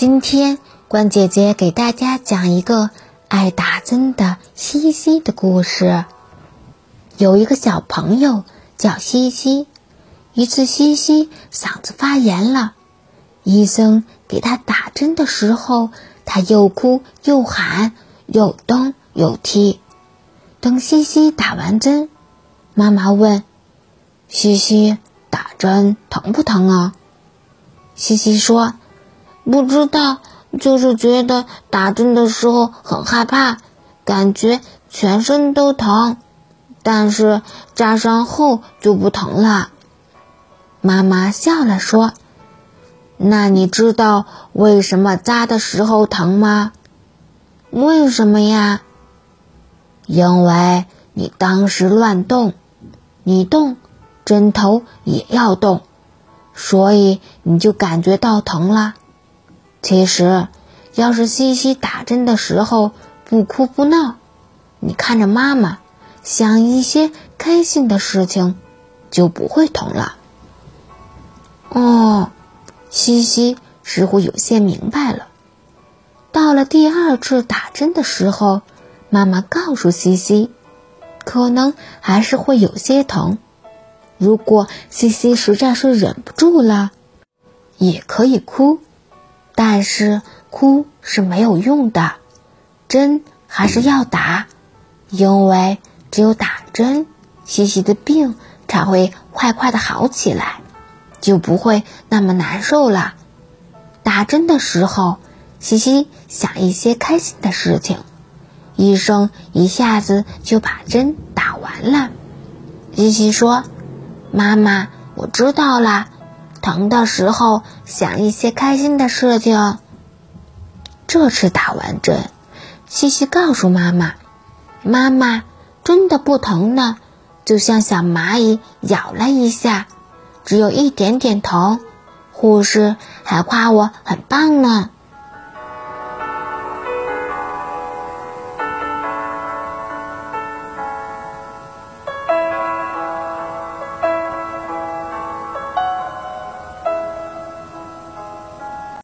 今天关姐姐给大家讲一个爱打针的西西的故事。有一个小朋友叫西西，一次西西嗓子发炎了，医生给他打针的时候，他又哭又喊，又蹬又踢。等西西打完针，妈妈问：“西西，打针疼不疼啊？”西西说。不知道，就是觉得打针的时候很害怕，感觉全身都疼，但是扎上后就不疼了。妈妈笑了说：“那你知道为什么扎的时候疼吗？为什么呀？因为你当时乱动，你动，针头也要动，所以你就感觉到疼了。”其实，要是西西打针的时候不哭不闹，你看着妈妈，想一些开心的事情，就不会疼了。哦，西西似乎有些明白了。到了第二次打针的时候，妈妈告诉西西，可能还是会有些疼。如果西西实在是忍不住了，也可以哭。但是哭是没有用的，针还是要打，因为只有打针，西西的病才会快快的好起来，就不会那么难受了。打针的时候，西西想一些开心的事情，医生一下子就把针打完了。西西说：“妈妈，我知道了。”疼的时候想一些开心的事情。这次打完针，西西告诉妈妈：“妈妈真的不疼了，就像小蚂蚁咬了一下，只有一点点疼。护士还夸我很棒呢。”